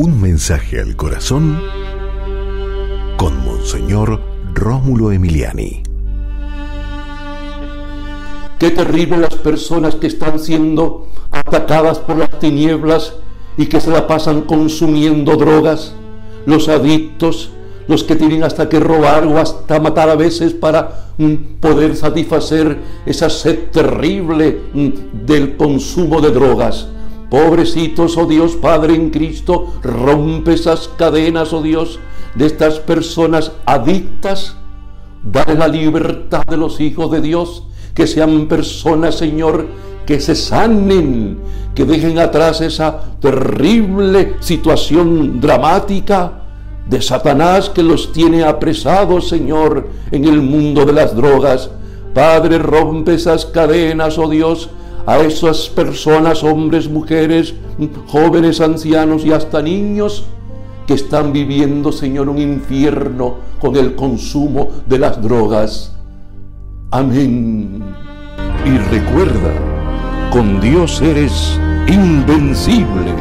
Un mensaje al corazón con Monseñor Rómulo Emiliani. Qué terrible las personas que están siendo atacadas por las tinieblas y que se la pasan consumiendo drogas, los adictos, los que tienen hasta que robar o hasta matar a veces para mm, poder satisfacer esa sed terrible mm, del consumo de drogas. Pobrecitos, oh Dios Padre en Cristo, rompe esas cadenas, oh Dios, de estas personas adictas. Dale la libertad de los hijos de Dios, que sean personas, Señor, que se sanen, que dejen atrás esa terrible situación dramática de Satanás que los tiene apresados, Señor, en el mundo de las drogas. Padre, rompe esas cadenas, oh Dios, a esas personas, hombres, mujeres, jóvenes, ancianos y hasta niños que están viviendo, Señor, un infierno con el consumo de las drogas. Amén. Y recuerda, con Dios eres invencible.